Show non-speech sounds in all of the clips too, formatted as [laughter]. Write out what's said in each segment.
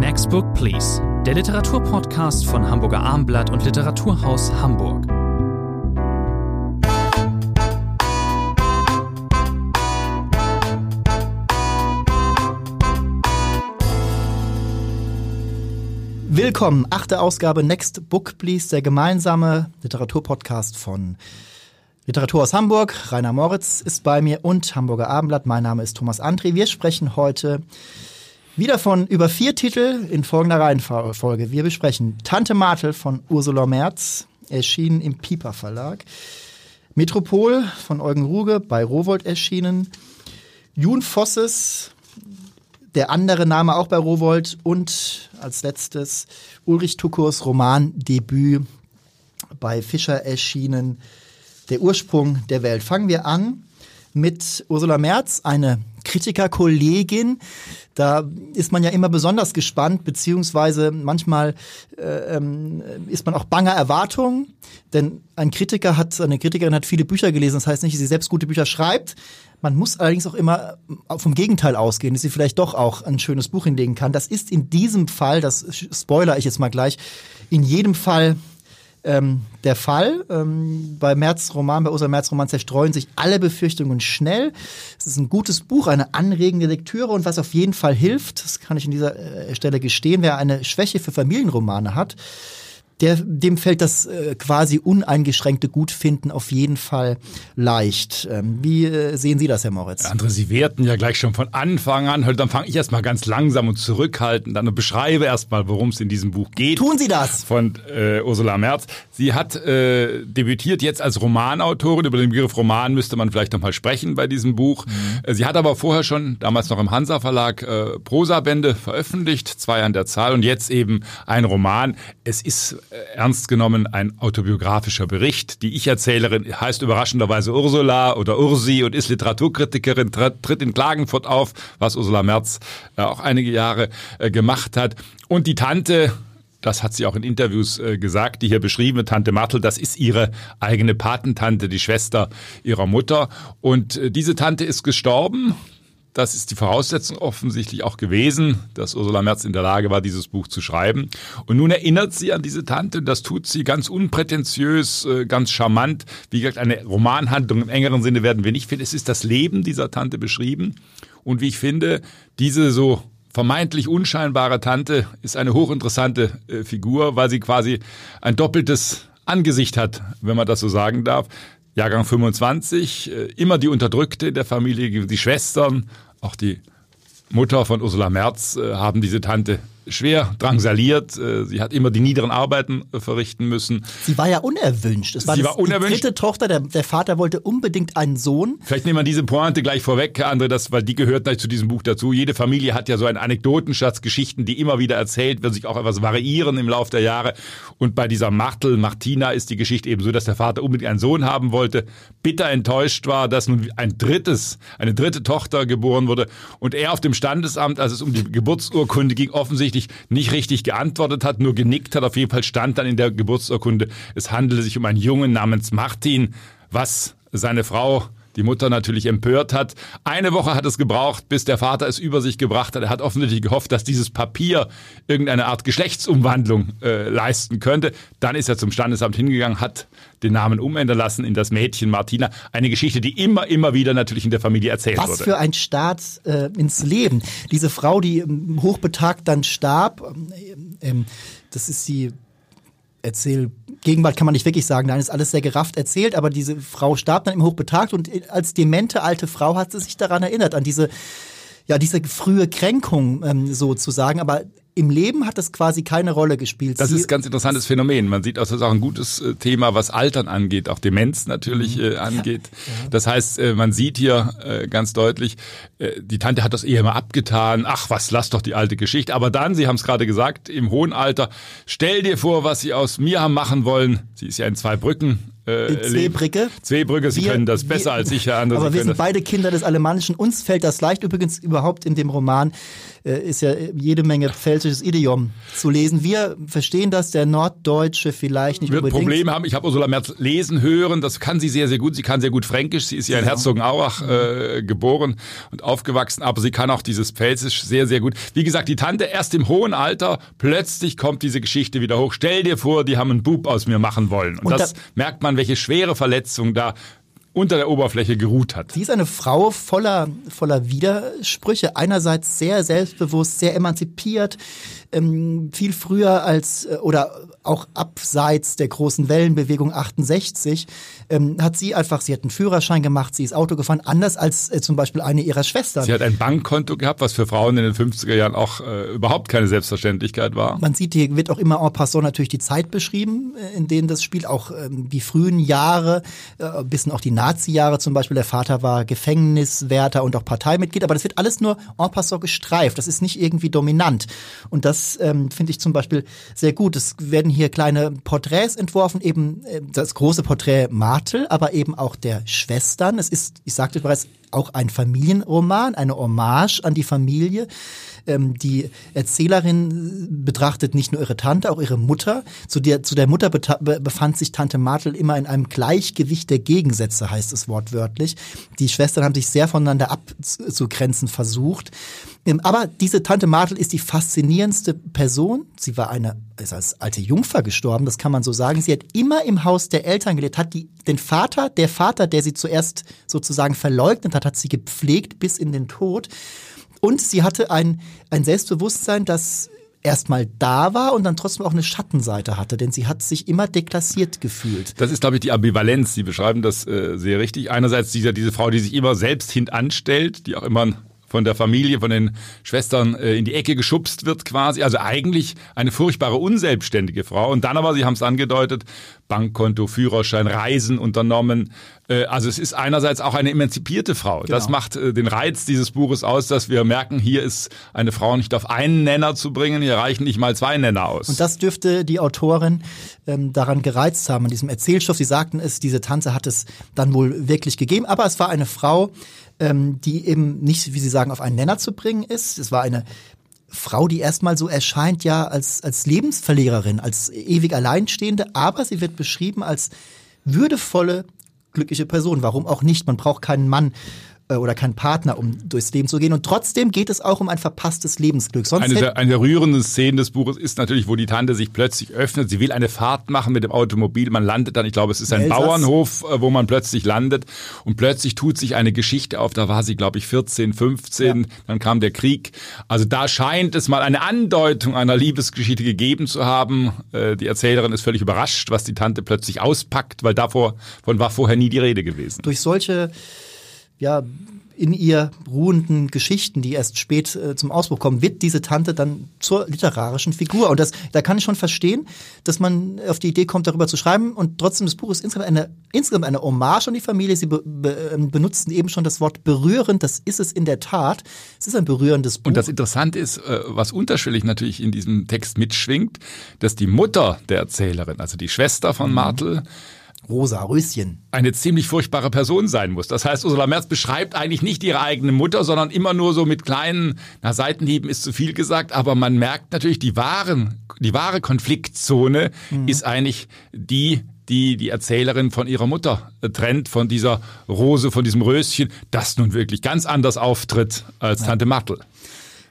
Next Book Please, der Literaturpodcast von Hamburger Armblatt und Literaturhaus Hamburg. Willkommen, achte Ausgabe Next Book Please, der gemeinsame Literaturpodcast von Literatur aus Hamburg. Rainer Moritz ist bei mir und Hamburger Abendblatt. Mein Name ist Thomas André. Wir sprechen heute wieder von über vier Titel in folgender Reihenfolge. Wir besprechen Tante Martel von Ursula Merz, erschienen im Piper Verlag. Metropol von Eugen Ruge bei Rowold erschienen. Jun Vosses, der andere Name auch bei Rowold und als letztes Ulrich Tukurs Romandebüt bei Fischer erschienen. Der Ursprung der Welt. Fangen wir an mit Ursula Merz, eine Kritikerkollegin. Da ist man ja immer besonders gespannt, beziehungsweise manchmal äh, ähm, ist man auch banger Erwartungen. Denn ein Kritiker hat, eine Kritikerin hat viele Bücher gelesen. Das heißt nicht, dass sie selbst gute Bücher schreibt. Man muss allerdings auch immer vom Gegenteil ausgehen, dass sie vielleicht doch auch ein schönes Buch hinlegen kann. Das ist in diesem Fall, das spoiler ich jetzt mal gleich, in jedem Fall ähm, der Fall. Ähm, bei Merz Roman, bei Ursula Merz Roman zerstreuen sich alle Befürchtungen schnell. Es ist ein gutes Buch, eine anregende Lektüre und was auf jeden Fall hilft, das kann ich an dieser äh, Stelle gestehen, wer eine Schwäche für Familienromane hat, der, dem fällt das äh, quasi uneingeschränkte Gutfinden auf jeden Fall leicht. Ähm, wie äh, sehen Sie das, Herr Moritz? Andere, Sie werten ja gleich schon von Anfang an. Heute, dann fange ich erstmal ganz langsam und zurückhaltend an und beschreibe erstmal, worum es in diesem Buch geht. Tun Sie das! Von äh, Ursula Merz. Sie hat äh, debütiert jetzt als Romanautorin. Über den Begriff Roman müsste man vielleicht nochmal sprechen bei diesem Buch. Mhm. Äh, sie hat aber vorher schon, damals noch im Hansa Verlag, äh, Prosabände veröffentlicht, zwei an der Zahl und jetzt eben ein Roman. Es ist ernst genommen ein autobiografischer Bericht. Die Ich-Erzählerin heißt überraschenderweise Ursula oder Ursi und ist Literaturkritikerin, tritt in Klagenfurt auf, was Ursula Merz äh, auch einige Jahre äh, gemacht hat. Und die Tante, das hat sie auch in Interviews gesagt, die hier beschriebene Tante Martel, das ist ihre eigene Patentante, die Schwester ihrer Mutter. Und diese Tante ist gestorben das ist die Voraussetzung offensichtlich auch gewesen, dass Ursula Merz in der Lage war, dieses Buch zu schreiben. Und nun erinnert sie an diese Tante, das tut sie ganz unprätentiös, äh, ganz charmant. Wie gesagt, eine Romanhandlung im engeren Sinne werden wir nicht finden. Es ist das Leben dieser Tante beschrieben. Und wie ich finde, diese so vermeintlich unscheinbare Tante ist eine hochinteressante äh, Figur, weil sie quasi ein doppeltes Angesicht hat, wenn man das so sagen darf. Jahrgang 25, äh, immer die Unterdrückte in der Familie, die Schwestern, auch die Mutter von Ursula Merz äh, haben diese Tante schwer drangsaliert. Äh, sie hat immer die niederen Arbeiten äh, verrichten müssen. Sie war ja unerwünscht. Es war, Sie war unerwünscht. die dritte Tochter. Der, der, Vater wollte unbedingt einen Sohn. Vielleicht nehmen wir diese Pointe gleich vorweg, Herr André, das, weil die gehört gleich zu diesem Buch dazu. Jede Familie hat ja so einen Anekdotenschatz, Geschichten, die immer wieder erzählt werden, sich auch etwas variieren im Laufe der Jahre. Und bei dieser Martel, Martina, ist die Geschichte eben so, dass der Vater unbedingt einen Sohn haben wollte, bitter enttäuscht war, dass nun ein drittes, eine dritte Tochter geboren wurde und er auf dem Standesamt, als es um die Geburtsurkunde ging, offensichtlich offensichtlich nicht richtig geantwortet hat, nur genickt hat. Auf jeden Fall stand dann in der Geburtsurkunde, es handele sich um einen Jungen namens Martin, was seine Frau die Mutter natürlich empört hat. Eine Woche hat es gebraucht, bis der Vater es über sich gebracht hat. Er hat offensichtlich gehofft, dass dieses Papier irgendeine Art Geschlechtsumwandlung äh, leisten könnte. Dann ist er zum Standesamt hingegangen, hat den Namen umändern lassen in das Mädchen Martina. Eine Geschichte, die immer, immer wieder natürlich in der Familie erzählt Was wurde. Was für ein Start äh, ins Leben. Diese Frau, die ähm, hochbetagt dann starb, ähm, ähm, das ist die Erzähl Gegenwart kann man nicht wirklich sagen, nein, ist alles sehr gerafft erzählt, aber diese Frau starb dann im Hochbetagt und als demente alte Frau hat sie sich daran erinnert, an diese ja, diese frühe Kränkung ähm, sozusagen, aber im Leben hat das quasi keine Rolle gespielt. Das Sie ist ein ganz interessantes Phänomen. Man sieht, das ist auch ein gutes äh, Thema, was Altern angeht, auch Demenz natürlich mhm. äh, angeht. Ja. Das heißt, äh, man sieht hier äh, ganz deutlich, die Tante hat das eher mal abgetan. Ach, was, lass doch die alte Geschichte. Aber dann, Sie haben es gerade gesagt, im hohen Alter, stell dir vor, was Sie aus mir haben machen wollen. Sie ist ja in zwei Brücken Zweebrücke. Zweebrücke, Sie Wir- können das wir- besser als ich, Herr Andere. Aber wir sind beide Kinder des Alemannischen. Uns fällt das leicht. Übrigens überhaupt in dem Roman ist ja jede Menge pfälzisches Idiom zu lesen. Wir verstehen das, der Norddeutsche vielleicht nicht wird unbedingt. Probleme haben. Ich habe Ursula Merz lesen hören, das kann sie sehr, sehr gut. Sie kann sehr gut Fränkisch. Sie ist ja in Herzogenaurach äh, geboren und aufgewachsen, aber sie kann auch dieses Pfälzisch sehr, sehr gut. Wie gesagt, die Tante erst im hohen Alter, plötzlich kommt diese Geschichte wieder hoch. Stell dir vor, die haben einen Bub aus mir machen wollen. Und, Und das da- merkt man, welche schwere Verletzung da unter der Oberfläche geruht hat. Sie ist eine Frau voller, voller Widersprüche. Einerseits sehr selbstbewusst, sehr emanzipiert, ähm, viel früher als äh, oder auch abseits der großen Wellenbewegung 68 ähm, hat sie einfach, sie hat einen Führerschein gemacht, sie ist Auto gefahren, anders als äh, zum Beispiel eine ihrer Schwestern. Sie hat ein Bankkonto gehabt, was für Frauen in den 50er Jahren auch äh, überhaupt keine Selbstverständlichkeit war. Man sieht, hier wird auch immer en passant natürlich die Zeit beschrieben, äh, in denen das spielt, auch ähm, die frühen Jahre, äh, bisschen auch die Nazi-Jahre zum Beispiel. Der Vater war Gefängniswärter und auch Parteimitglied, aber das wird alles nur en passant gestreift. Das ist nicht irgendwie dominant. Und das ähm, finde ich zum Beispiel sehr gut. Es werden hier kleine Porträts entworfen, eben äh, das große Porträt Martel, aber eben auch der Schwestern. Es ist, ich sagte bereits, auch ein Familienroman, eine Hommage an die Familie. Ähm, die Erzählerin betrachtet nicht nur ihre Tante, auch ihre Mutter. Zu der, zu der Mutter befand sich Tante Martel immer in einem Gleichgewicht der Gegensätze, heißt es wortwörtlich. Die Schwestern haben sich sehr voneinander abzugrenzen versucht. Ähm, aber diese Tante Martel ist die faszinierendste Person. Sie war eine, ist als alte Jungfer gestorben, das kann man so sagen. Sie hat immer im Haus der Eltern gelebt, hat die, den Vater, der Vater, der sie zuerst sozusagen verleugnet hat, hat sie gepflegt bis in den Tod. Und sie hatte ein, ein Selbstbewusstsein, das erstmal da war und dann trotzdem auch eine Schattenseite hatte, denn sie hat sich immer deklassiert gefühlt. Das ist, glaube ich, die Ambivalenz. Sie beschreiben das äh, sehr richtig. Einerseits diese, diese Frau, die sich immer selbst hintanstellt, die auch immer von der Familie, von den Schwestern äh, in die Ecke geschubst wird quasi. Also eigentlich eine furchtbare unselbstständige Frau. Und dann aber, Sie haben es angedeutet, Bankkonto, Führerschein, Reisen unternommen. Äh, also es ist einerseits auch eine emanzipierte Frau. Das Genau. macht äh, den Reiz dieses Buches aus, dass wir merken, hier ist eine Frau nicht auf einen Nenner zu bringen, hier reichen nicht mal zwei Nenner aus. Und das dürfte die Autorin ähm, daran gereizt haben, an diesem Erzählstoff. Sie sagten es, diese Tante hat es dann wohl wirklich gegeben, aber es war eine Frau, ähm, die eben nicht, wie Sie sagen, auf einen Nenner zu bringen ist. Es war eine Frau, die erstmal so erscheint ja als, als Lebensverliererin, als ewig Alleinstehende, aber sie wird beschrieben als würdevolle, glückliche Person. Warum auch nicht? Man braucht keinen Mann oder keinen Partner, um durchs Leben zu gehen. Und trotzdem geht es auch um ein verpasstes Lebensglück. Sonst Eine der, eine der rührenden Szenen des Buches ist natürlich, wo die Tante sich plötzlich öffnet. Sie will eine Fahrt machen mit dem Automobil. Man landet dann, ich glaube, es ist ein Elsass. Bauernhof, äh, wo man plötzlich landet. Und plötzlich tut sich eine Geschichte auf. Da war sie, glaube ich, 14, 15. Dann kam der Krieg. Also da scheint es mal eine Andeutung einer Liebesgeschichte gegeben zu haben. Äh, Die Erzählerin ist völlig überrascht, was die Tante plötzlich auspackt, weil davon war vorher nie die Rede gewesen. durch solche ja in ihr ruhenden Geschichten, die erst spät äh, zum Ausbruch kommen, wird diese Tante dann zur literarischen Figur. Und das, da kann ich schon verstehen, dass man auf die Idee kommt, darüber zu schreiben. Und trotzdem, das Buch ist insgesamt eine, insgesamt eine Hommage an die Familie. Sie be, be, ähm, benutzten eben schon das Wort berührend. Das ist es in der Tat. Es ist ein berührendes Buch. Und das Interessante ist, äh, was unterschwellig natürlich in diesem Text mitschwingt, dass die Mutter der Erzählerin, also die Schwester von Martel, Rosa Röschen. eine ziemlich furchtbare Person sein muss. Das heißt, Ursula Merz beschreibt eigentlich nicht ihre eigene Mutter, sondern immer nur so mit kleinen, na, Seitenhieben ist zu viel gesagt, aber man merkt natürlich, die wahren, die wahre Konfliktzone ist eigentlich die, die die Erzählerin von ihrer Mutter äh, trennt, von dieser Rose, von diesem Röschen, das nun wirklich ganz anders auftritt als Tante Martel.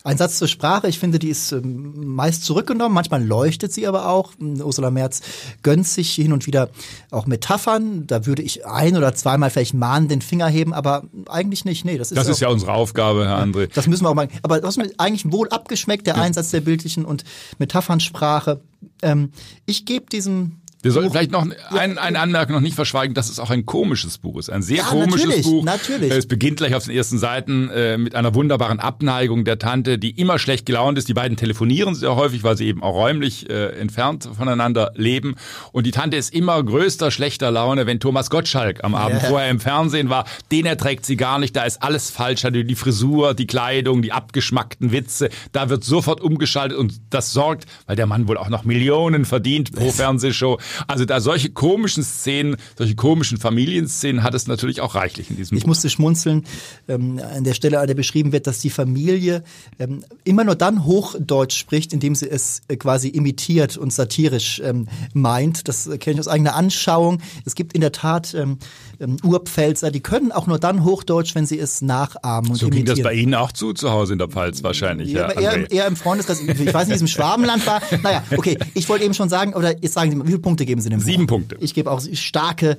Ein Satz zur Sprache, ich finde, die ist ähm, meist zurückgenommen, manchmal leuchtet sie aber auch. Ursula Merz gönnt sich hin und wieder auch Metaphern. Da würde ich ein oder zweimal vielleicht mahnen den Finger heben, aber eigentlich nicht. Nee, das ist, Das auch, ist ja unsere Aufgabe, Herr André. Das müssen wir auch mal. Aber das ist mir eigentlich wohl abgeschmeckt, der Einsatz der bildlichen und Metaphernsprache. Ähm, ich gebe diesem Wir sollten vielleicht noch ein, eine Anmerkung noch nicht verschweigen, dass es auch ein komisches Buch ist. Ein sehr Ja, komisches natürlich, Buch. natürlich. Es beginnt gleich auf den ersten Seiten äh, mit einer wunderbaren Abneigung der Tante, die immer schlecht gelaunt ist. Die beiden telefonieren sehr häufig, weil sie eben auch räumlich äh, entfernt voneinander leben. Und die Tante ist immer größter schlechter Laune, wenn Thomas Gottschalk am Abend Ja. vorher im Fernsehen war. Den erträgt sie gar nicht. Da ist alles falsch. Also Die Frisur, die Kleidung, die abgeschmackten Witze. Da wird sofort umgeschaltet und das sorgt, weil der Mann wohl auch noch Millionen verdient pro Fernsehshow, Also da solche komischen Szenen, solche komischen Familienszenen hat es natürlich auch reichlich in diesem Ich musste schmunzeln ähm, an der Stelle, an der beschrieben wird, dass die Familie ähm, immer nur dann Hochdeutsch spricht, indem sie es äh, quasi imitiert und satirisch ähm, meint. Das äh, kenne ich aus eigener Anschauung. Es gibt in der Tat ähm, ähm, Urpfälzer, die können auch nur dann Hochdeutsch, wenn sie es nachahmen und so imitieren. ging das bei Ihnen auch zu, zu Hause in der Pfalz wahrscheinlich. Ja, Ja, eher, eher im Freundeskreis. Ich weiß nicht, wie es im Schwabenland war. Naja, okay. Ich wollte eben schon sagen, oder jetzt sagen Sie mal, wie viele Punkte geben Sie dem Sieben Buch? Punkte. Ich gebe auch starke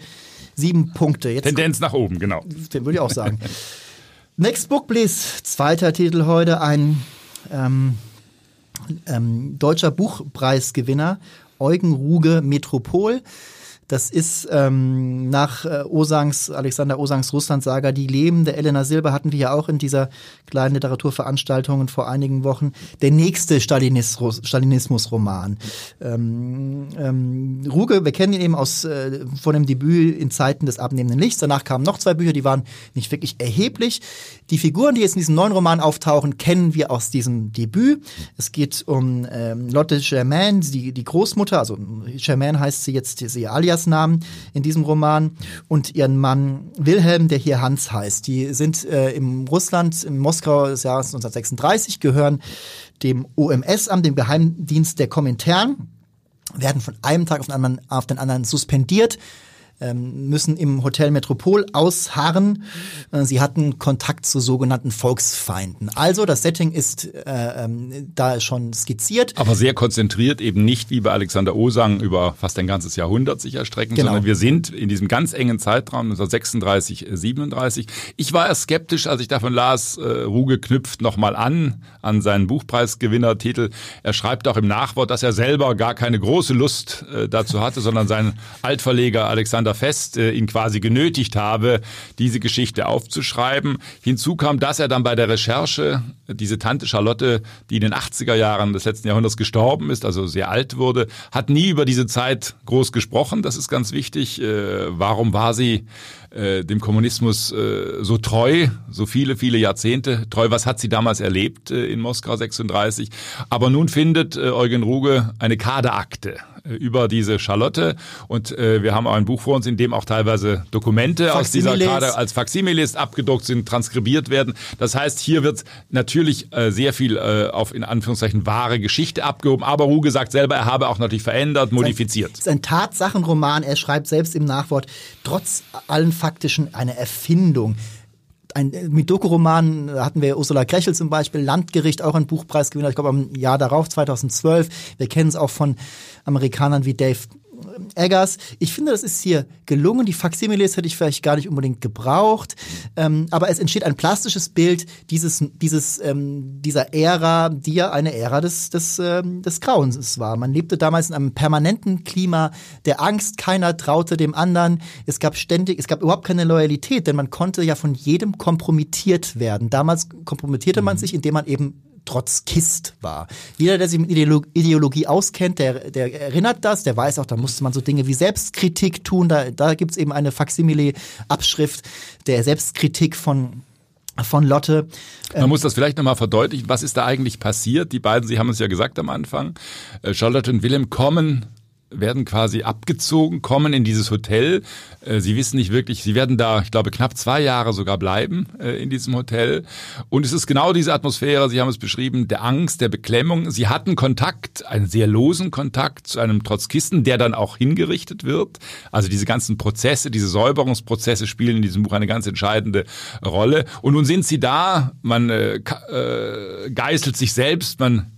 sieben Punkte. Jetzt Tendenz nach oben, genau. den würde ich auch sagen. [laughs] Next Book, please. Zweiter Titel heute, ein ähm, ähm, deutscher Buchpreisgewinner, Eugen Ruge Metropol. Das ist ähm, nach äh, Osangs, Alexander Osangs Russland-Saga, die Leben der Elena Silber hatten wir ja auch in dieser kleinen Literaturveranstaltung vor einigen Wochen. Der nächste Stalinismus- Stalinismus-Roman. Ähm, ähm, Ruge, wir kennen ihn eben aus äh, von dem Debüt in Zeiten des abnehmenden Lichts. Danach kamen noch zwei Bücher, die waren nicht wirklich erheblich. Die Figuren, die jetzt in diesem neuen Roman auftauchen, kennen wir aus diesem Debüt. Es geht um ähm, Lotte Germain, die, die Großmutter, also Germain heißt sie jetzt, sie ihr Aliasnamen in diesem Roman, und ihren Mann Wilhelm, der hier Hans heißt. Die sind äh, im Russland, in Moskau des Jahres 1936, gehören dem OMS-Amt, dem Geheimdienst der Komintern. Werden von einem Tag auf den anderen, auf den anderen suspendiert, müssen im Hotel Metropol ausharren. Äh, Sie hatten Kontakt zu sogenannten Volksfeinden. Also das Setting ist äh, ähm, da schon skizziert. Aber sehr konzentriert, eben nicht wie bei Alexander Osang über fast ein ganzes Jahrhundert sich erstrecken, Genau. sondern wir sind in diesem ganz engen Zeitraum 1936, äh, 37. Ich war erst skeptisch, als ich davon las, äh, Ruge knüpft nochmal an, an seinen Buchpreisgewinnertitel. Er schreibt auch im Nachwort, dass er selber gar keine große Lust äh, dazu hatte, sondern sein Altverleger Alexander Fest äh, ihn quasi genötigt habe, diese Geschichte aufzuschreiben. Hinzu kam, dass er dann bei der Recherche diese Tante Charlotte, die in den 80er Jahren des letzten Jahrhunderts gestorben ist, also sehr alt wurde, hat nie über diese Zeit groß gesprochen. Das ist ganz wichtig. Äh, warum war sie äh, dem Kommunismus äh, so treu, so viele, viele Jahrzehnte treu? Was hat sie damals erlebt äh, in Moskau 36? Aber nun findet äh, Eugen Ruge eine Kaderakte äh, über diese Charlotte und äh, wir haben auch ein Buch vor uns, in dem auch teilweise Dokumente aus dieser Faksimiles. Kade als Faksimiles abgedruckt sind, transkribiert werden. Das heißt, hier wird natürlich äh, sehr viel äh, auf in Anführungszeichen wahre Geschichte abgehoben, aber Ruge sagt selber, er habe auch natürlich verändert, modifiziert. Es ist ein Tatsachenroman. Er schreibt selbst im Nachwort, trotz allen faktischen eine Erfindung. Ein, mit Doku-Romanen da hatten wir Ursula Krechel zum Beispiel, Landgericht, auch ein Buchpreisgewinner, ich glaube im Jahr darauf, 2012. Wir kennen es auch von Amerikanern wie Dave Eggers. Ich finde, das ist hier gelungen. Die Faximiles hätte ich vielleicht gar nicht unbedingt gebraucht. Ähm, aber es entsteht ein plastisches Bild dieses, dieses, ähm, dieser Ära, die ja eine Ära des, des, ähm, des Grauens war. Man lebte damals in einem permanenten Klima der Angst. Keiner traute dem anderen. Es gab ständig, es gab überhaupt keine Loyalität, denn man konnte ja von jedem kompromittiert werden. Damals kompromittierte man sich, indem man eben Trotzkist war. Jeder, der sich mit Ideolo- Ideologie auskennt, der, der erinnert das, der weiß auch, da musste man so Dinge wie Selbstkritik tun. Da, da gibt's eben eine Faksimile-Abschrift der Selbstkritik von, von Lotte. Man muss das vielleicht nochmal verdeutlichen. Was ist da eigentlich passiert? Die beiden, Sie haben es ja gesagt am Anfang, äh, Charlotte und Willem kommen werden quasi abgezogen, kommen in dieses Hotel. Äh, Sie wissen nicht wirklich, sie werden da, ich glaube, knapp zwei Jahre sogar bleiben äh, in diesem Hotel. Und es ist genau diese Atmosphäre, Sie haben es beschrieben, der Angst, der Beklemmung. Sie hatten Kontakt, einen sehr losen Kontakt zu einem Trotzkisten, der dann auch hingerichtet wird. Also diese ganzen Prozesse, diese Säuberungsprozesse spielen in diesem Buch eine ganz entscheidende Rolle. Und nun sind sie da, man äh, äh, geißelt sich selbst, man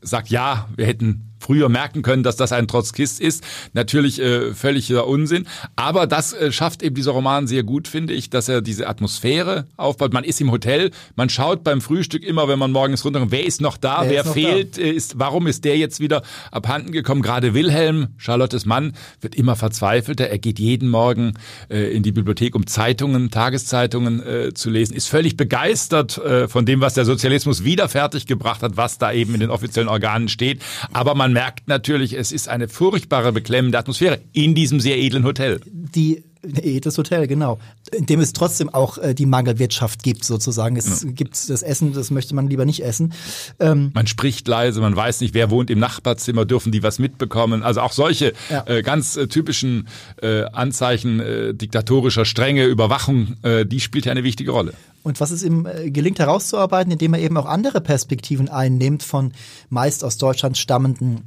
sagt, ja, wir hätten früher merken können, dass das ein Trotzkist ist. Natürlich äh, völliger Unsinn. Aber das äh, schafft eben dieser Roman sehr gut, finde ich, dass er diese Atmosphäre aufbaut. Man ist im Hotel, man schaut beim Frühstück immer, wenn man morgens runterkommt, wer ist noch da, Wer wer, noch fehlt, äh, ist, warum ist der jetzt wieder abhanden gekommen? Gerade Wilhelm, Charlottes Mann, wird immer verzweifelter. Er geht jeden Morgen äh, in die Bibliothek, um Zeitungen, Tageszeitungen äh, zu lesen, ist völlig begeistert äh, von dem, was der Sozialismus wieder fertiggebracht hat, was da eben in den offiziellen Organen steht. Aber man merkt natürlich, es ist eine furchtbare, beklemmende Atmosphäre in diesem sehr edlen Hotel. Die Edles Hotel, genau. In dem es trotzdem auch äh, die Mangelwirtschaft gibt, sozusagen. Es ja. gibt das Essen, das möchte man lieber nicht essen. Ähm, man spricht leise, man weiß nicht, wer wohnt im Nachbarzimmer, dürfen die was mitbekommen. Also auch solche ja. äh, ganz äh, typischen äh, Anzeichen äh, diktatorischer Strenge, Überwachung, äh, die spielt ja eine wichtige Rolle. Und was es ihm äh, gelingt herauszuarbeiten, indem er eben auch andere Perspektiven einnimmt von meist aus Deutschland stammenden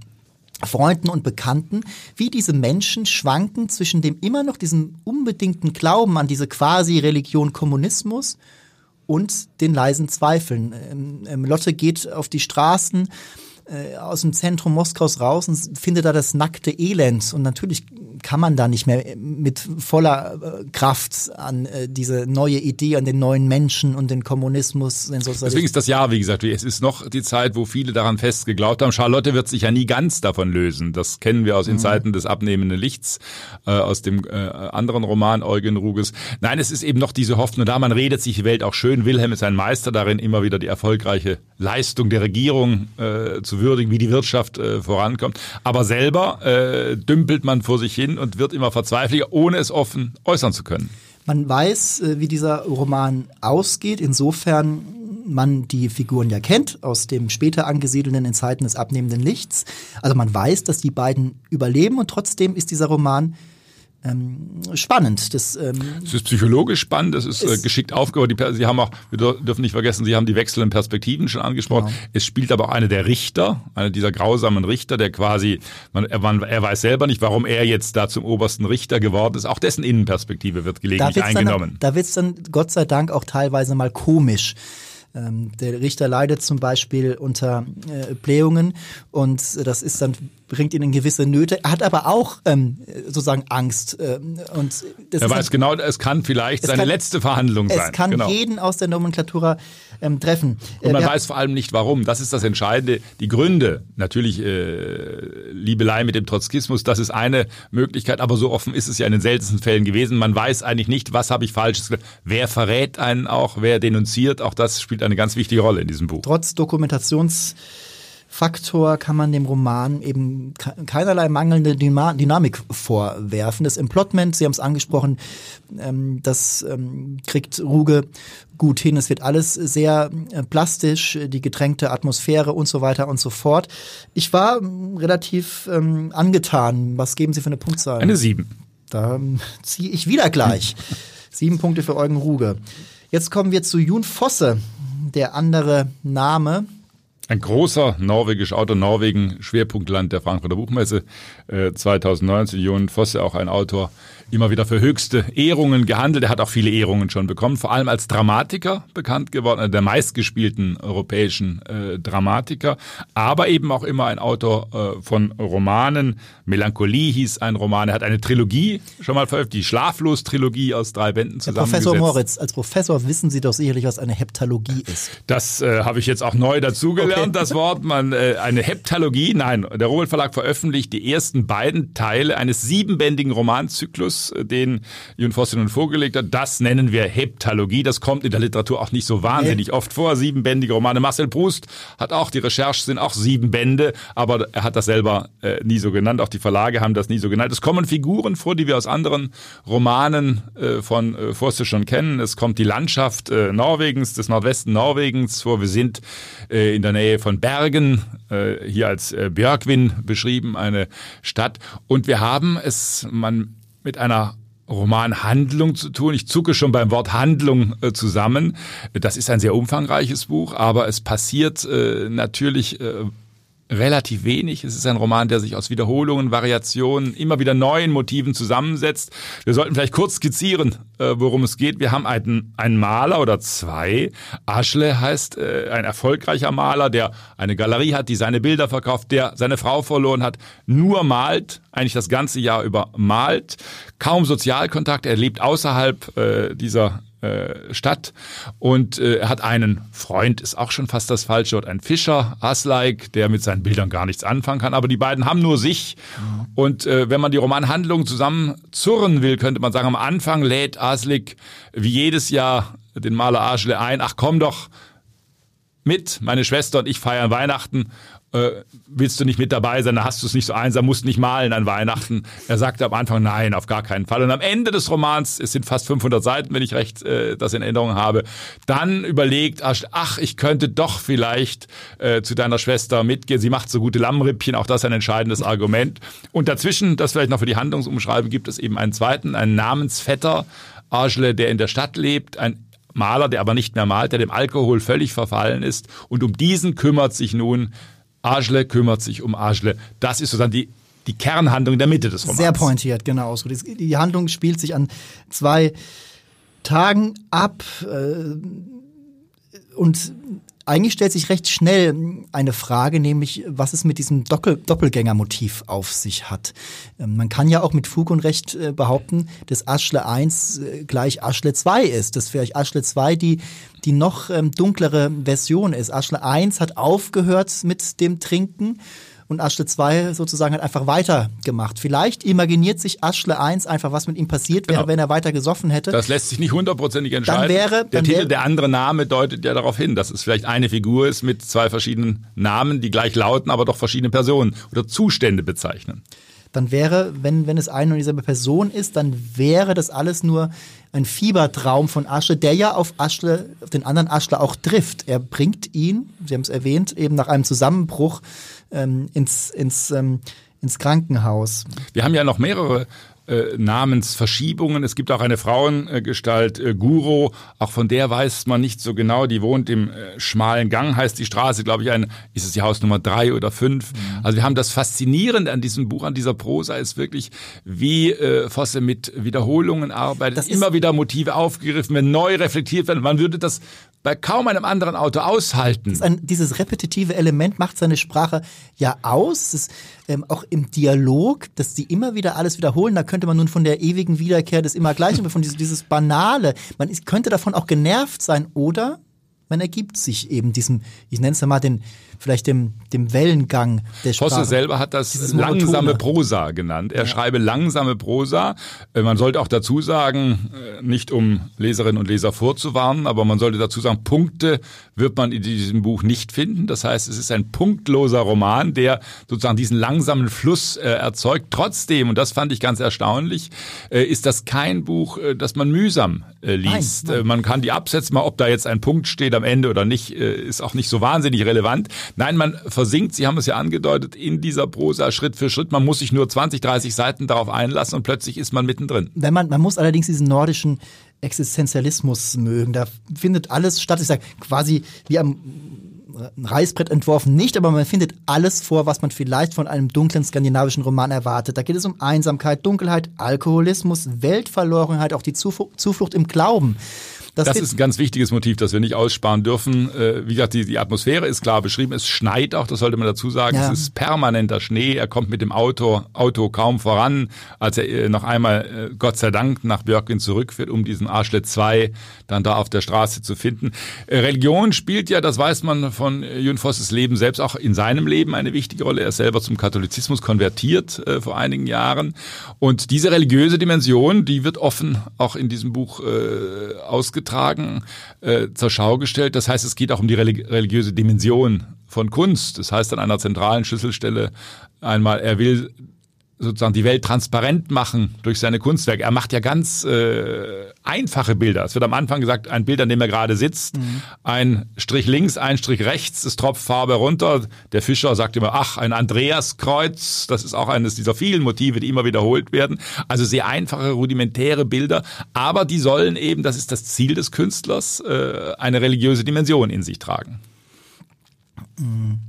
Freunden und Bekannten, wie diese Menschen schwanken zwischen dem immer noch diesem unbedingten Glauben an diese quasi Religion Kommunismus und den leisen Zweifeln. Ähm, ähm, Lotte geht auf die Straßen äh, aus dem Zentrum Moskaus raus und findet da das nackte Elend. Und natürlich kann man da nicht mehr mit voller äh, Kraft an äh, diese neue Idee, an den neuen Menschen und den Kommunismus, den Deswegen ist das Jahr, wie gesagt, es ist noch die Zeit, wo viele daran fest geglaubt haben. Charlotte wird sich ja nie ganz davon lösen. Das kennen wir aus den mhm. Zeiten des abnehmenden Lichts, äh, aus dem äh, anderen Roman Eugen Ruges. Nein, es ist eben noch diese Hoffnung da. Man redet sich die Welt auch schön. Wilhelm ist ein Meister darin, immer wieder die erfolgreiche Leistung der Regierung äh, zu würdigen, wie die Wirtschaft äh, vorankommt. Aber selber äh, dümpelt man vor sich hin und wird immer verzweifliger, ohne es offen äußern zu können. Man weiß, äh, wie dieser Roman ausgeht, insofern man die Figuren ja kennt aus dem später angesiedelten in Zeiten des abnehmenden Lichts. Also man weiß, dass die beiden überleben und trotzdem ist dieser Roman ähm, spannend. Das, ähm, es ist psychologisch spannend, es ist, äh, geschickt aufgebaut. Sie haben auch, wir dürfen nicht vergessen, Sie haben die wechselnden Perspektiven schon angesprochen. Genau. Es spielt aber auch einer der Richter, einer dieser grausamen Richter, der quasi, man, er, man, er weiß selber nicht, warum er jetzt da zum obersten Richter geworden ist. Auch dessen Innenperspektive wird gelegentlich eingenommen. Dann, da wird es dann Gott sei Dank auch teilweise mal komisch. Ähm, der Richter leidet zum Beispiel unter äh, Blähungen und das ist dann bringt ihn in gewisse Nöte. Er hat aber auch ähm, sozusagen Angst. Ähm, und das er weiß dann, genau, es kann vielleicht es seine kann, letzte Verhandlung sein. Es kann genau. jeden aus der Nomenklatura ähm, treffen. Und man äh, weiß vor allem nicht warum. Das ist das Entscheidende. Die Gründe, natürlich äh, Liebelei mit dem Trotzkismus, das ist eine Möglichkeit, aber so offen ist es ja in den seltensten Fällen gewesen. Man weiß eigentlich nicht, was habe ich Falsches gesagt. Wer verrät einen auch, wer denunziert, auch das spielt eine ganz wichtige Rolle in diesem Buch. Trotz Dokumentations Faktor kann man dem Roman eben keinerlei mangelnde Dynamik vorwerfen. Das Implotment, Sie haben es angesprochen, ähm, das ähm, kriegt Ruge gut hin. Es wird alles sehr äh, plastisch, die getränkte Atmosphäre und so weiter und so fort. Ich war ähm, relativ ähm, angetan. Was geben Sie für eine Punktzahl? Eine sieben. Da ziehe ich wieder gleich. [laughs] Sieben Punkte für Eugen Ruge. Jetzt kommen wir zu Jun Fosse, der andere Name ein großer norwegischer Autor, Norwegen, Schwerpunktland der Frankfurter Buchmesse äh, 2019. Jon Fosse, auch ein Autor, immer wieder für höchste Ehrungen gehandelt. Er hat auch viele Ehrungen schon bekommen, vor allem als Dramatiker bekannt geworden, einer der meistgespielten europäischen äh, Dramatiker, aber eben auch immer ein Autor äh, von Romanen. Melancholie hieß ein Roman. Er hat eine Trilogie schon mal veröffentlicht, die Schlaflos-Trilogie aus drei Bänden zusammengesetzt. Herr Professor Moritz, als Professor wissen Sie doch sicherlich, was eine Heptalogie ist. Das äh, habe ich jetzt auch neu dazugelernt, okay. das Wort. Man, äh, eine Heptalogie, nein, der Robert Verlag veröffentlicht die ersten beiden Teile eines siebenbändigen Romanzyklus äh, den Jun Fosse nun vorgelegt hat. Das nennen wir Heptalogie. Das kommt in der Literatur auch nicht so wahnsinnig nee. oft vor. Siebenbändige Romane. Marcel Proust hat auch, die Recherchen sind auch sieben Bände, aber er hat das selber äh, nie so genannt. Auch die Verlage haben das nie so genannt. Es kommen Figuren vor, die wir aus anderen Romanen äh, von äh, Fosse schon kennen. Es kommt die Landschaft äh, Norwegens, des Nordwesten Norwegens vor. Wir sind äh, in der Nähe von Bergen, äh, hier als äh, Björkvin beschrieben, eine Stadt. Und wir haben es, man mit einer Romanhandlung zu tun. Ich zucke schon beim Wort Handlung äh, zusammen. Das ist ein sehr umfangreiches Buch, aber es passiert äh, natürlich äh, relativ wenig. Es ist ein Roman, der sich aus Wiederholungen, Variationen, immer wieder neuen Motiven zusammensetzt. Wir sollten vielleicht kurz skizzieren, äh, worum es geht. Wir haben einen, einen Maler oder zwei. Aschle heißt äh, ein erfolgreicher Maler, der eine Galerie hat, die seine Bilder verkauft, der seine Frau verloren hat, nur malt, eigentlich das ganze Jahr über malt, kaum Sozialkontakt, er lebt außerhalb äh, dieser äh, Stadt. Und äh, er hat einen Freund, ist auch schon fast das falsche Wort, ein Fischer, Aslike, der mit seinen Bildern gar nichts anfangen kann, aber die beiden haben nur sich. Mhm. und äh, wenn man die Romanhandlung zusammenzurren will, könnte man sagen, am Anfang lädt Aslik wie jedes Jahr den Maler Aschle ein, ach komm doch, mit, meine Schwester und ich feiern Weihnachten äh, willst du nicht mit dabei sein, dann hast du es nicht so einsam, musst nicht malen an Weihnachten. Er sagte am Anfang, nein, auf gar keinen Fall. Und am Ende des Romans, es sind fast 500 Seiten, wenn ich recht äh, das in Erinnerung habe, dann überlegt, ach, ich könnte doch vielleicht äh, zu deiner Schwester mitgehen. Sie macht so gute Lammrippchen, auch das ein entscheidendes Argument. Und dazwischen, das vielleicht noch für die Handlungsumschreibung, gibt es eben einen zweiten, einen Namensvetter, Argele, der in der Stadt lebt, ein Maler, der aber nicht mehr malt, der dem Alkohol völlig verfallen ist. Und um diesen kümmert sich nun Ajle kümmert sich um Ajle. Das ist sozusagen die, die Kernhandlung in der Mitte des Romans. Sehr pointiert, genau. Die Handlung spielt sich an zwei Tagen ab äh, und eigentlich stellt sich recht schnell eine Frage, nämlich was es mit diesem Doppel Doppelgängermotiv auf sich hat. Ähm, man kann ja auch mit Fug und Recht äh, behaupten, dass Aschle 1 äh, gleich Aschle 2 ist, dass vielleicht Aschle 2 die, die noch ähm, dunklere Version ist. Aschle 1 hat aufgehört mit dem Trinken und Aschle 2 sozusagen hat einfach weitergemacht. Vielleicht imaginiert sich Aschle 1 einfach, was mit ihm passiert wäre, genau. wenn er weiter gesoffen hätte. Das lässt sich nicht hundertprozentig entscheiden. Dann wäre, der Titel, wäre, der andere Name deutet ja darauf hin, dass es vielleicht eine Figur ist mit zwei verschiedenen Namen, die gleich lauten, aber doch verschiedene Personen oder Zustände bezeichnen dann wäre, wenn, wenn es eine und dieselbe Person ist, dann wäre das alles nur ein Fiebertraum von Asche, der ja auf Aschle, auf den anderen Aschler auch trifft. Er bringt ihn, Sie haben es erwähnt, eben nach einem Zusammenbruch ähm, ins, ins, ähm, ins Krankenhaus. Wir haben ja noch mehrere äh, Namensverschiebungen. Es gibt auch eine Frauengestalt, äh, Guro. Auch von der weiß man nicht so genau. Die wohnt im äh, schmalen Gang, heißt die Straße, glaube ich, ein, ist es die Hausnummer drei oder fünf. Mhm. Also wir haben das Faszinierende an diesem Buch, an dieser Prosa ist wirklich, wie äh, Fosse mit Wiederholungen arbeitet. Das immer wieder Motive aufgegriffen, wenn neu reflektiert werden. Man würde das bei kaum einem anderen Auto aushalten. Ein, dieses repetitive Element macht seine Sprache ja aus. Das, ähm, auch im Dialog, dass sie immer wieder alles wiederholen. Da könnte man nun von der ewigen Wiederkehr des immer Gleichen, von dieses, dieses Banale. Man ist, könnte davon auch genervt sein oder man ergibt sich eben diesem, ich nenne es mal den, vielleicht dem, dem Wellengang der Sprache. Fosse selber hat das langsame Prosa genannt. Er ja. schreibe langsame Prosa. Äh, man sollte auch dazu sagen, äh, nicht um Leserinnen und Leser vorzuwarnen, aber man sollte dazu sagen, Punkte wird man in diesem Buch nicht finden. Das heißt, es ist ein punktloser Roman, der sozusagen diesen langsamen Fluss äh, erzeugt. Trotzdem, und das fand ich ganz erstaunlich, äh, ist das kein Buch, äh, das man mühsam äh, liest. Nein, nein. man kann die absetzen, mal ob da jetzt ein Punkt steht am Ende oder nicht, ist auch nicht so wahnsinnig relevant. Nein, man versinkt, Sie haben es ja angedeutet, in dieser Prosa Schritt für Schritt. Man muss sich nur 20, 30 Seiten darauf einlassen und plötzlich ist man mittendrin. Wenn man, man muss allerdings diesen nordischen Existenzialismus mögen. Da findet alles statt. Ich sage quasi wie am Reißbrett entworfen nicht, aber man findet alles vor, was man vielleicht von einem dunklen skandinavischen Roman erwartet. Da geht es um Einsamkeit, Dunkelheit, Alkoholismus, Weltverlorenheit, auch die Zuflucht im Glauben. Das, das ist ein ganz wichtiges Motiv, das wir nicht aussparen dürfen. Äh, wie gesagt, die, die Atmosphäre ist klar beschrieben. Es schneit auch, das sollte man dazu sagen. Ja. Es ist permanenter Schnee. Er kommt mit dem Auto, Auto kaum voran, als er äh, noch einmal, äh, Gott sei Dank, nach Björkin zurückfährt, um diesen Arschlet 2 dann da auf der Straße zu finden. Religion spielt ja, das weiß man von Jürgen Vosses Leben selbst, auch in seinem Leben eine wichtige Rolle. Er ist selber zum Katholizismus konvertiert äh, vor einigen Jahren. Und diese religiöse Dimension, die wird offen auch in diesem Buch äh, ausgetragen getragen, äh, zur Schau gestellt. Das heißt, es geht auch um die religiöse Dimension von Kunst. Das heißt an einer zentralen Schlüsselstelle einmal, er will sozusagen die Welt transparent machen durch seine Kunstwerke. Er macht ja ganz äh, einfache Bilder. Es wird am Anfang gesagt, ein Bild, an dem er gerade sitzt, mhm. ein Strich links, ein Strich rechts, es tropft Farbe runter. Der Fischer sagt immer, ach, ein Andreaskreuz, das ist auch eines dieser vielen Motive, die immer wiederholt werden. Also sehr einfache, rudimentäre Bilder, aber die sollen eben, das ist das Ziel des Künstlers, äh, eine religiöse Dimension in sich tragen. Mhm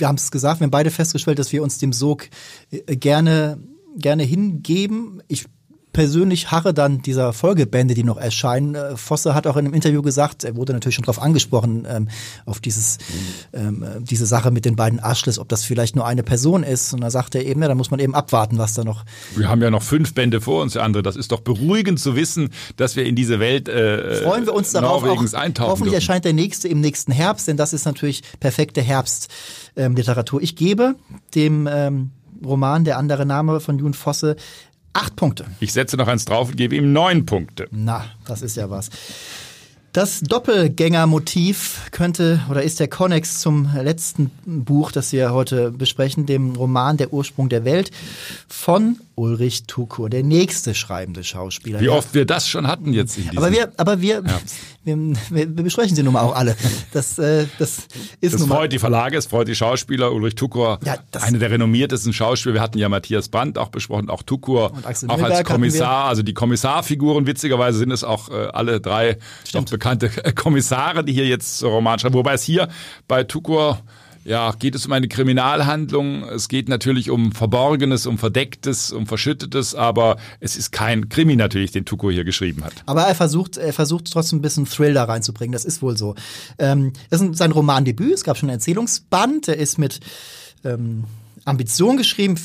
wir haben es gesagt, wir haben beide festgestellt, dass wir uns dem Sog äh, gerne, gerne hingeben. Ich persönlich harre dann dieser Folgebände, die noch erscheinen. Äh, Fosse hat auch in einem Interview gesagt, er wurde natürlich schon darauf angesprochen, ähm, auf dieses, ähm, diese Sache mit den beiden Aschles, ob das vielleicht nur eine Person ist. Und da sagt er eben, ja, da muss man eben abwarten, was da noch. Wir haben ja noch fünf Bände vor uns, andere. Das ist doch beruhigend zu wissen, dass wir in diese Welt äh, Freuen wir uns darauf. Norwegens auch, eintauchen hoffentlich dürfen. erscheint der nächste im nächsten Herbst, denn das ist natürlich perfekte Herbstliteratur. Ähm, ich gebe dem ähm, Roman Der andere Name von Jun Fosse Acht Punkte. Ich setze noch eins drauf und gebe ihm neun Punkte. Na, das ist ja was. Das Doppelgängermotiv könnte oder ist der Konnex zum letzten Buch, das wir heute besprechen, dem Roman Der Ursprung der Welt von Ulrich Tukur, der nächste schreibende Schauspieler. Wie oft wir das schon hatten jetzt in diesem Aber wir, aber wir, wir, wir, wir besprechen sie nun mal auch alle. Das, äh, das ist Das nun freut die Verlage, es freut die Schauspieler. Ulrich Tukur, Ja, einer der renommiertesten Schauspieler. Wir hatten ja Matthias Brandt auch besprochen, auch Tukur, Und Axel auch als Kommissar. Also die Kommissarfiguren, witzigerweise sind es auch äh, alle drei noch bekannte [laughs] Kommissare, die hier jetzt Roman schreiben. Wobei es hier bei Tukur ja, geht es um eine Kriminalhandlung. Es geht natürlich um Verborgenes, um Verdecktes, um Verschüttetes, aber es ist kein Krimi natürlich, den Tukur hier geschrieben hat. Aber er versucht, er versucht trotzdem ein bisschen Thrill da reinzubringen. Das ist wohl so. Ähm, das ist sein Romandebüt. Es gab schon einen Erzählungsband. Der ist mit ähm, Ambition geschrieben.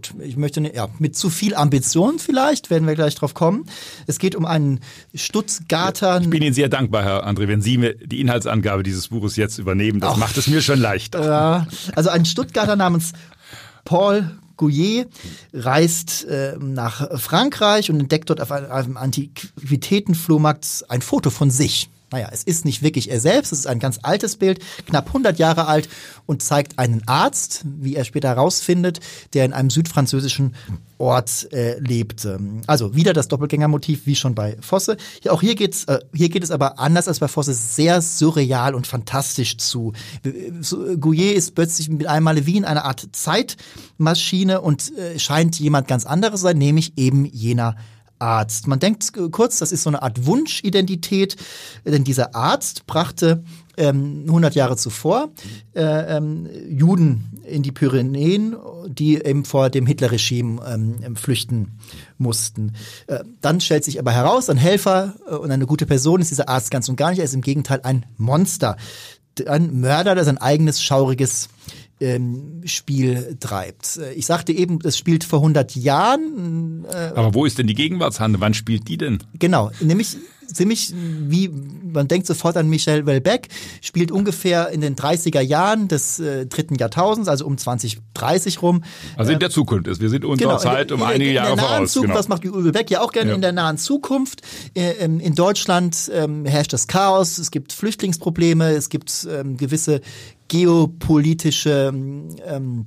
Gut, ich möchte nicht, ja, mit zu viel Ambition vielleicht, werden wir gleich drauf kommen. Es geht um einen Stuttgarter. Ich bin Ihnen sehr dankbar, Herr André, wenn Sie mir die Inhaltsangabe dieses Buches jetzt übernehmen. Das macht es mir schon leicht. Ja, also ein Stuttgarter namens Paul Gouillet reist äh, nach Frankreich und entdeckt dort auf einem, einem Antiquitätenflohmarkt ein Foto von sich. Naja, es ist nicht wirklich er selbst, es ist ein ganz altes Bild, knapp 100 Jahre alt und zeigt einen Arzt, wie er später herausfindet, der in einem südfranzösischen Ort äh, lebte. Also wieder das Doppelgängermotiv, wie schon bei Fosse. Ja, auch hier geht's, äh, hier geht es aber anders als bei Fosse sehr surreal und fantastisch zu. So, Gouillet ist plötzlich mit einmal wie in einer Art Zeitmaschine und äh, scheint jemand ganz anderes sein, nämlich eben jener Arzt. Man denkt äh, kurz, das ist so eine Art Wunschidentität, denn dieser Arzt brachte ähm, 100 Jahre zuvor äh, ähm, Juden in die Pyrenäen, die eben vor dem Hitlerregime ähm, flüchten mussten. Äh, dann stellt sich aber heraus, ein Helfer äh, und eine gute Person ist dieser Arzt ganz und gar nicht, er ist im Gegenteil ein Monster. Ein Mörder, der sein eigenes schauriges ähm, Spiel treibt. Ich sagte eben, es spielt vor 100 Jahren. Äh, Aber wo ist denn die Gegenwartshandlung? Wann spielt die denn? Genau, nämlich ziemlich wie man denkt sofort an Michel Welbeck, spielt ungefähr in den 30er Jahren des äh, dritten Jahrtausends, also um 2030 rum. Also in der Zukunft ist. Wir sind unserer Zeit um in, einige in Jahre der nahen voraus. Zukunft, Genau. Das macht Welbeck ja auch gerne Ja. in der nahen Zukunft. Äh, ähm, In Deutschland ähm, herrscht das Chaos, es gibt Flüchtlingsprobleme, es gibt ähm, gewisse geopolitische ähm,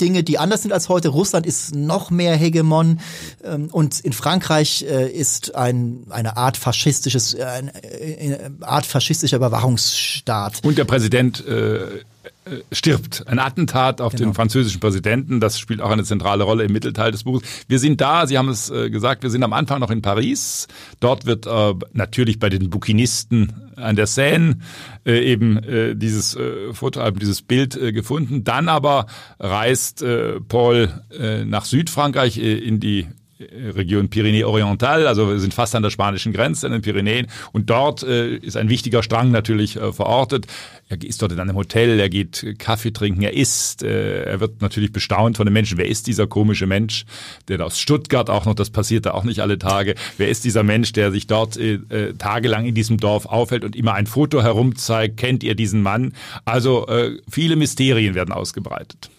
Dinge, die anders sind als heute. Russland ist noch mehr Hegemon ähm, und in Frankreich äh, ist ein, eine Art faschistisches, äh, eine, äh, Art faschistischer Überwachungsstaat. Und der Präsident äh, äh, stirbt. Ein Attentat auf Genau. den französischen Präsidenten, das spielt auch eine zentrale Rolle im Mittelteil des Buches. Wir sind da, Sie haben es äh, gesagt, wir sind am Anfang noch in Paris. Dort wird äh, natürlich bei den Bukinisten an der Seine äh, eben äh, dieses äh, Fotoalbum, dieses Bild äh, gefunden. Dann aber reist äh, Paul äh, nach Südfrankreich äh, in die äh, Region Pyrenäe Oriental, also wir sind fast an der spanischen Grenze, an den Pyrenäen. Und dort äh, ist ein wichtiger Strang natürlich äh, verortet. Er ist dort in einem Hotel, er geht äh, Kaffee trinken, er isst, äh, er wird natürlich bestaunt von den Menschen. Wer ist dieser komische Mensch, der aus Stuttgart auch noch, das passiert da auch nicht alle Tage, wer ist dieser Mensch, der sich dort äh, äh, tagelang in diesem Dorf aufhält und immer ein Foto herumzeigt, kennt ihr diesen Mann? Also äh, viele Mysterien werden ausgebreitet.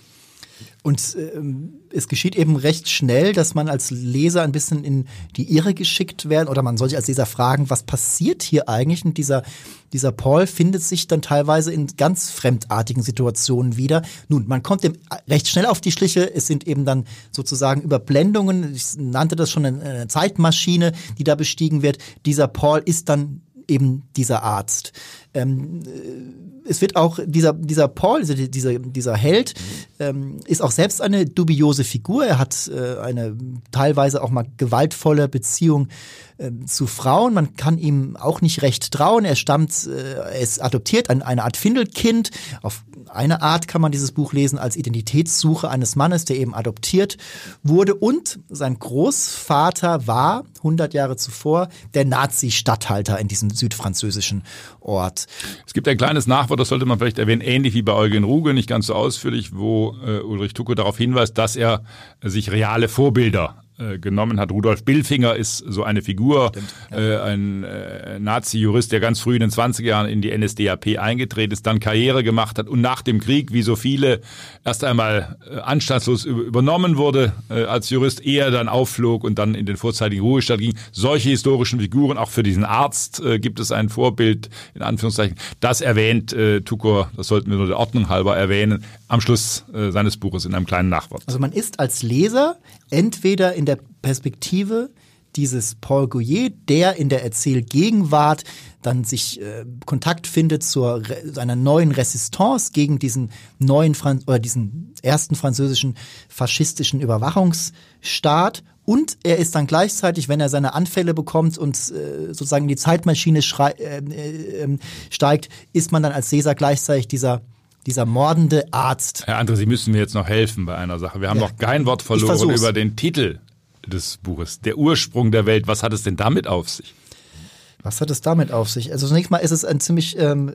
Und ähm, es geschieht eben recht schnell, dass man als Leser ein bisschen in die Irre geschickt werden oder man soll sich als Leser fragen, was passiert hier eigentlich? Und dieser, dieser Paul findet sich dann teilweise in ganz fremdartigen Situationen wieder. Nun, man kommt dem recht schnell auf die Schliche. Es sind eben dann sozusagen Überblendungen. Ich nannte das schon eine, eine Zeitmaschine, die da bestiegen wird. Dieser Paul ist dann eben dieser Arzt. Ähm, es wird auch dieser dieser Paul, dieser dieser, Held, ähm, ist auch selbst eine dubiose Figur. Er hat äh, eine teilweise auch mal gewaltvolle Beziehung ähm, zu Frauen. Man kann ihm auch nicht recht trauen. Er stammt, äh, er ist adoptiert, ein, eine Art Findelkind. Auf eine Art kann man dieses Buch lesen als Identitätssuche eines Mannes, der eben adoptiert wurde. Und sein Großvater war 100 Jahre zuvor der Nazi-Statthalter in diesem südfranzösischen Ort. Es gibt ein kleines Nachwort, das sollte man vielleicht erwähnen, ähnlich wie bei Eugen Ruge, nicht ganz so ausführlich, wo äh, Ulrich Tucke darauf hinweist, dass er sich reale Vorbilder äh, genommen hat. Rudolf Billfinger ist so eine Figur, ja. äh, ein äh, Nazi-Jurist, der ganz früh in den 20er Jahren in die NSDAP eingetreten ist, dann Karriere gemacht hat und nach dem Krieg, wie so viele, erst einmal äh, anstandslos übernommen wurde äh, als Jurist, eher dann aufflog und dann in den vorzeitigen Ruhestand ging. Solche historischen Figuren, auch für diesen Arzt gibt es ein Vorbild, in Anführungszeichen. Das erwähnt äh, Tukur, das sollten wir nur der Ordnung halber erwähnen, am Schluss seines Buches in einem kleinen Nachwort. Also man ist als Leser entweder in der Perspektive dieses Paul Gouillet, der in der Erzählgegenwart dann sich äh, Kontakt findet zur seiner neuen Resistance gegen diesen neuen Franz oder diesen ersten französischen faschistischen Überwachungsstaat. Und er ist dann gleichzeitig, wenn er seine Anfälle bekommt und äh, sozusagen in die Zeitmaschine äh, äh, ähm, steigt, ist man dann als Leser gleichzeitig dieser dieser mordende Arzt. Herr André, Sie müssen mir jetzt noch helfen bei einer Sache. Wir haben ja. noch kein Wort verloren über den Titel des Buches. Der Ursprung der Welt. Was hat es denn damit auf sich? Was hat es damit auf sich? Also zunächst mal ist es ein ziemlich ähm,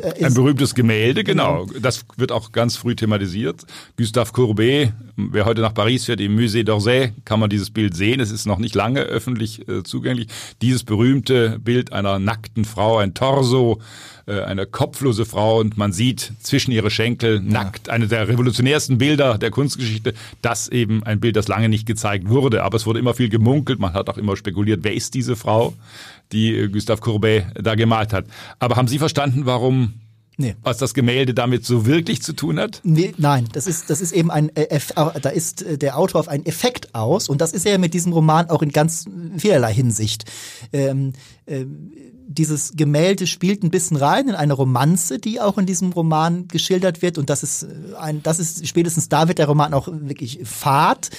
äh, ein berühmtes Gemälde, genau. genau. Das wird auch ganz früh thematisiert. Gustave Courbet, wer heute nach Paris fährt, im Musée d'Orsay, kann man dieses Bild sehen. Es ist noch nicht lange öffentlich äh, zugänglich. Dieses berühmte Bild einer nackten Frau, ein Torso, äh, eine kopflose Frau und man sieht zwischen ihre Schenkel ja. nackt, eine der revolutionärsten Bilder der Kunstgeschichte, das eben ein Bild, das lange nicht gezeigt wurde, aber es wurde immer viel gemunkelt, man hat auch immer spekuliert, wer ist diese Frau, die äh, Gustave Courbet da gemalt hat. Aber haben Sie verstanden, warum Nee. Was das Gemälde damit so wirklich zu tun hat? Nee, nein, das ist, das ist eben ein, äh, da ist äh, der Autor auf einen Effekt aus und das ist er mit diesem Roman auch in ganz vielerlei Hinsicht. Ähm, äh, dieses Gemälde spielt ein bisschen rein in eine Romanze, die auch in diesem Roman geschildert wird. Und das ist äh, ein, das ist spätestens da wird der Roman auch wirklich fad.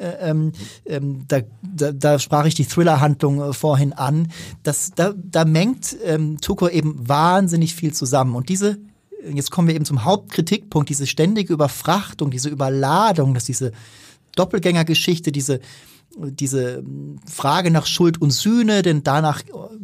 Äh, ähm, ähm, da, da, da sprach ich die Thriller-Handlung äh, vorhin an. Das, da, da mengt ähm, Tuko eben wahnsinnig viel zusammen. Und diese jetzt kommen wir eben zum Hauptkritikpunkt, diese ständige Überfrachtung, diese Überladung, dass diese Doppelgängergeschichte, diese diese Frage nach Schuld und Sühne, denn danach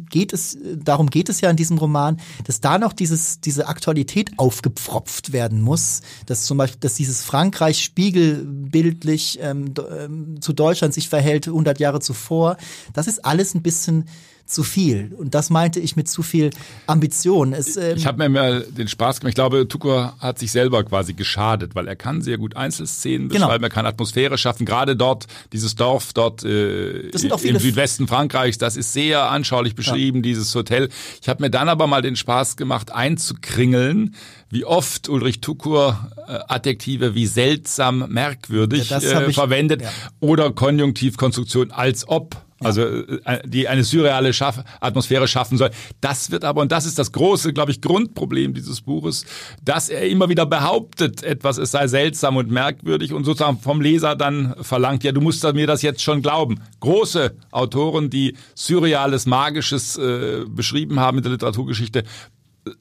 geht es, darum geht es ja in diesem Roman, dass da noch dieses, diese Aktualität aufgepfropft werden muss, dass zum Beispiel, dass dieses Frankreich spiegelbildlich ähm, ähm zu Deutschland sich verhält 100 Jahre zuvor, das ist alles ein bisschen zu viel. Und das meinte ich mit zu viel Ambition. Es, ähm ich habe mir mal den Spaß gemacht. Ich glaube, Tukur hat sich selber quasi geschadet, weil er kann sehr gut Einzelszenen beschreiben, genau. er kann Atmosphäre schaffen. Gerade dort, dieses Dorf dort äh, im Südwesten Frankreichs, das ist sehr anschaulich beschrieben, ja. dieses Hotel. Ich habe mir dann aber mal den Spaß gemacht, einzukringeln, wie oft Ulrich Tukur äh, Adjektive wie seltsam, merkwürdig ja, äh, verwendet ja. oder Konjunktivkonstruktion als ob also äh, die eine surreale Schaff Atmosphäre schaffen soll. Das wird aber, und das ist das große, glaube ich, Grundproblem dieses Buches, dass er immer wieder behauptet, etwas es sei seltsam und merkwürdig und sozusagen vom Leser dann verlangt, ja, du musst mir das jetzt schon glauben. Große Autoren, die surreales, magisches äh, beschrieben haben in der Literaturgeschichte,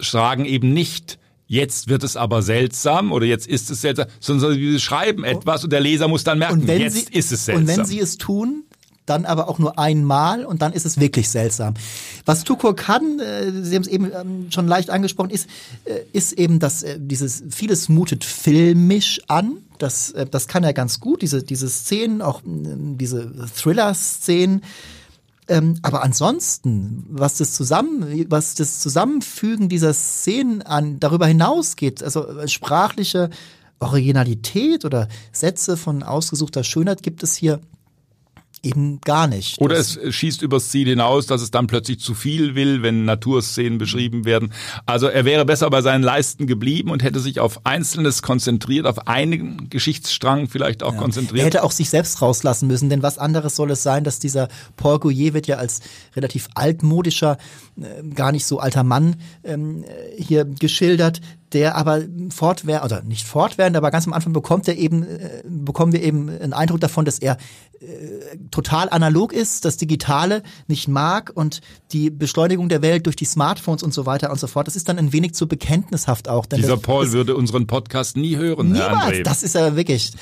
sagen eben nicht, Jetzt wird es aber seltsam oder jetzt ist es seltsam, sondern sie schreiben etwas und der Leser muss dann merken, jetzt sie, ist es seltsam. Und wenn sie es tun, dann aber auch nur einmal und dann ist es wirklich seltsam. Was Tukur kann, äh, Sie haben es eben ähm, schon leicht angesprochen, ist, äh, ist eben, dass äh, dieses, vieles mutet filmisch an. Das, äh, das kann er ganz gut, diese, diese Szenen, auch äh, diese Thriller-Szenen. Ähm, aber ansonsten, was das zusammen, was das Zusammenfügen dieser Szenen an darüber hinausgeht, also äh, sprachliche Originalität oder Sätze von ausgesuchter Schönheit gibt es hier eben gar nicht. Oder es schießt übers Ziel hinaus, dass es dann plötzlich zu viel will, wenn Naturszenen beschrieben werden. Also er wäre besser bei seinen Leisten geblieben und hätte sich auf Einzelnes konzentriert, auf einen Geschichtsstrang vielleicht auch ja. konzentriert. Er hätte auch sich selbst rauslassen müssen, denn was anderes soll es sein, dass dieser Paul Gouillet wird ja als relativ altmodischer, gar nicht so alter Mann ähm, hier geschildert, der aber fortwährend, oder nicht fortwährend, aber ganz am Anfang bekommt er eben, äh, bekommen wir eben einen Eindruck davon, dass er äh, total analog ist, das Digitale nicht mag und die Beschleunigung der Welt durch die Smartphones und so weiter und so fort. Das ist dann ein wenig zu bekenntnishaft auch. Dieser Paul würde unseren Podcast nie hören, niemals. Das ist ja wirklich.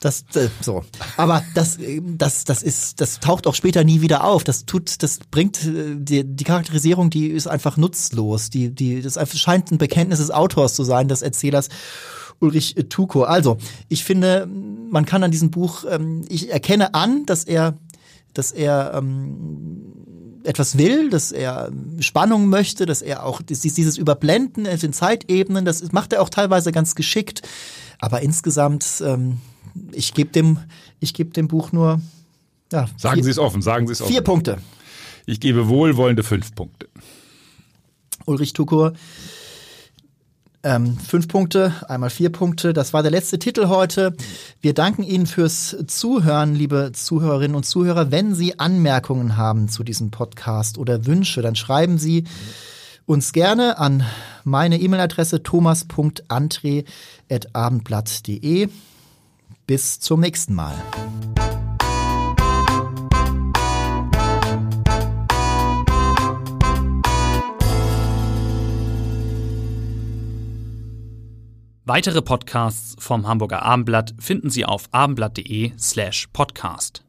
Das äh, so. Aber das das das ist das taucht auch später nie wieder auf. Das tut das bringt äh, die, die Charakterisierung, die ist einfach nutzlos. Die die das scheint ein Bekenntnis des Autors zu sein, des Erzählers. Ulrich Tuko. Also, ich finde, man kann an diesem Buch, ähm, ich erkenne an, dass er, dass er ähm, etwas will, dass er Spannung möchte, dass er auch dieses Überblenden in den Zeitebenen, das macht er auch teilweise ganz geschickt. Aber insgesamt, ähm, ich gebe dem, ich gebe dem Buch nur. Ja, sagen vier, Sie es offen, sagen Sie es offen. Vier Punkte. Ich gebe wohlwollende fünf Punkte. Ulrich Tukur. Ähm, fünf Punkte, einmal vier Punkte. Das war der letzte Titel heute. Wir danken Ihnen fürs Zuhören, liebe Zuhörerinnen und Zuhörer. Wenn Sie Anmerkungen haben zu diesem Podcast oder Wünsche, dann schreiben Sie uns gerne an meine E-Mail-Adresse thomas.andre.abendblatt.de. Bis zum nächsten Mal. Weitere Podcasts vom Hamburger Abendblatt finden Sie auf abendblatt.de slash podcast.